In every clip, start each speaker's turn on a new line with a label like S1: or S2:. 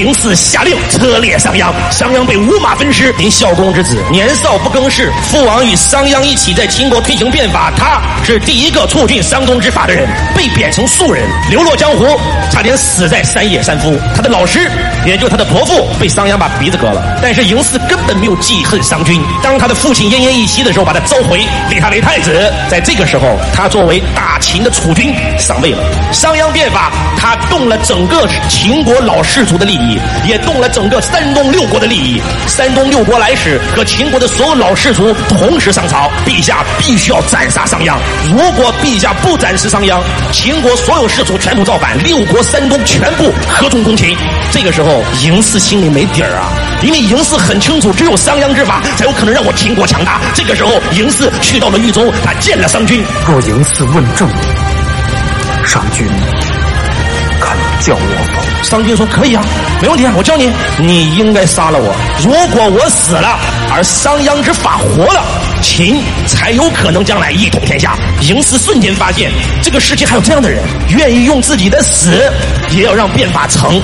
S1: 嬴驷下令车裂商鞅，商鞅被五马分尸。您孝公之子，年少不更事，父王与商鞅一起在秦国推行变法，他是第一个促进商公之法的人，被贬成庶人，流落江湖，差点死在山野山夫。他的老师，也就他的伯父，被商鞅把鼻子割了。但是嬴驷根本没有记恨商君，当他的父亲奄奄一息的时候，把他召回，立他为太子。在这个时候，他作为大秦的储君上位了。商鞅变法，他动了整个秦国老氏族的利益，也动了整个山东六国的利益。山东六国来使和秦国的所有老氏族同时上朝，陛下必须要斩杀商鞅。如果陛下不斩杀商鞅，秦国所有氏族全部造反，六国山东全部合纵攻秦。这个时候，嬴驷心里没底儿啊，因为嬴驷很清楚，只有商鞅之法才有可能让我秦国强大。这个时候，嬴驷去到了豫州，他见了商君。
S2: 若嬴驷问政，商君肯教我否？
S1: 商君说：“可以啊，没问题啊，我教你。你应该杀了我。如果我死了，而商鞅之法活了，秦才有可能将来一统天下。”嬴驷瞬间发现，这个世界还有这样的人，愿意用自己的死也要让变法成。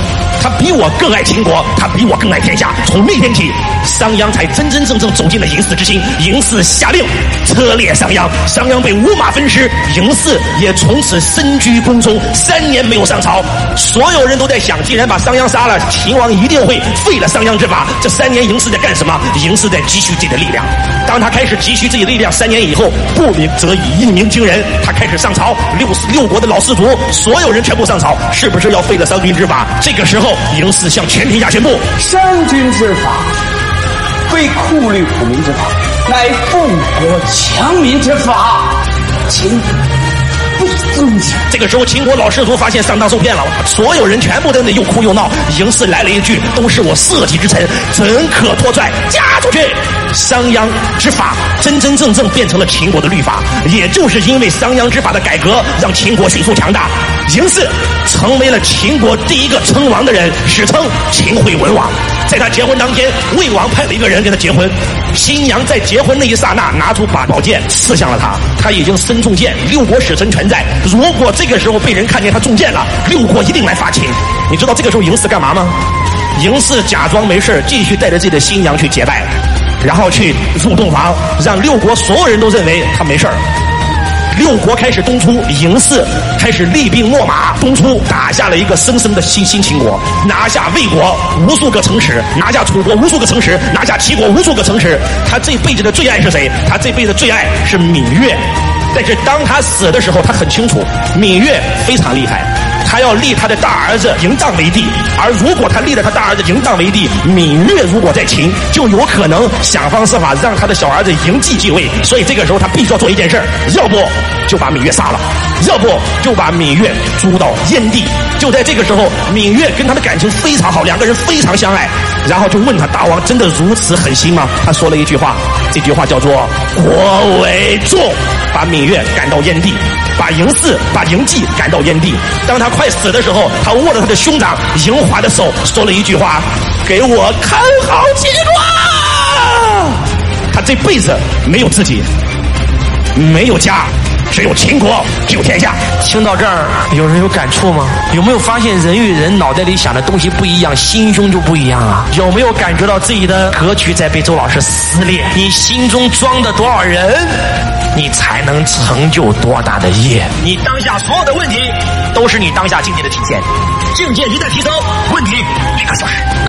S1: 他比我更爱秦国，他比我更爱天下。从那天起，商鞅才真真正正走进了嬴驷之心。嬴驷下令车裂商鞅，商鞅被五马分尸，嬴驷也从此身居宫中，三年没有上朝。所有人都在想，既然把商鞅杀了，秦王一定会废了商鞅之法。这三年嬴驷在干什么？嬴驷在积蓄自己的力量。当他开始积蓄自己的力量，三年以后，不鸣则已，一鸣惊人。他开始上朝，六六国的老氏族，所有人全部上朝，是不是要废了商君之法？这个时候。嬴驷向全天下宣布：
S3: 商君之法，非酷吏苦民之法，乃富国强民之法。请
S1: 这个时候，秦国老氏族发现上当受骗了，所有人全部在那又哭又闹。嬴驷来了一句：“都是我社稷之臣，怎可拖拽？嫁出去！”商鞅之法真真正正变成了秦国的律法，也就是因为商鞅之法的改革，让秦国迅速强大。嬴驷成为了秦国第一个称王的人，史称秦惠文王。在他结婚当天，魏王派了一个人跟他结婚，新娘在结婚那一刹那拿出把宝剑刺向了他，他已经身中箭，六国使臣全在。如果这个时候被人看见他中箭了，六国一定来伐秦。你知道这个时候嬴驷干嘛吗？嬴驷假装没事继续带着自己的新娘去结拜。然后去入洞房，让六国所有人都认为他没事儿。六国开始东出，嬴驷开始厉兵秣马东出，打下了一个深深的新新秦国，拿下魏国无数个城池，拿下楚国无数个城池，拿下齐国无数个城池。他这辈子的最爱是谁？他这辈子最爱是芈月。但是当他死的时候，他很清楚，芈月非常厉害。他要立他的大儿子嬴荡为帝，而如果他立了他大儿子嬴荡为帝，芈月如果在秦，就有可能想方设法让他的小儿子嬴稷继位。所以这个时候他必须要做一件事要不就把芈月杀了，要不就把芈月逐到燕地。就在这个时候，芈月跟他的感情非常好，两个人非常相爱。然后就问他：大王真的如此狠心吗？他说了一句话，这句话叫做“国为重”，把芈月赶到燕地。把嬴驷、把嬴稷赶到燕地。当他快死的时候，他握着他的兄长嬴华的手，说了一句话：“给我看好秦国。”他这辈子没有自己，没有家。只有秦国，只有天下。
S4: 听到这儿，有人有感触吗？有没有发现人与人脑袋里想的东西不一样，心胸就不一样啊？有没有感觉到自己的格局在被周老师撕裂？你心中装的多少人，你才能成就多大的业？你当下所有的问题，都是你当下境界的体现。境界一旦提高，问题立刻消。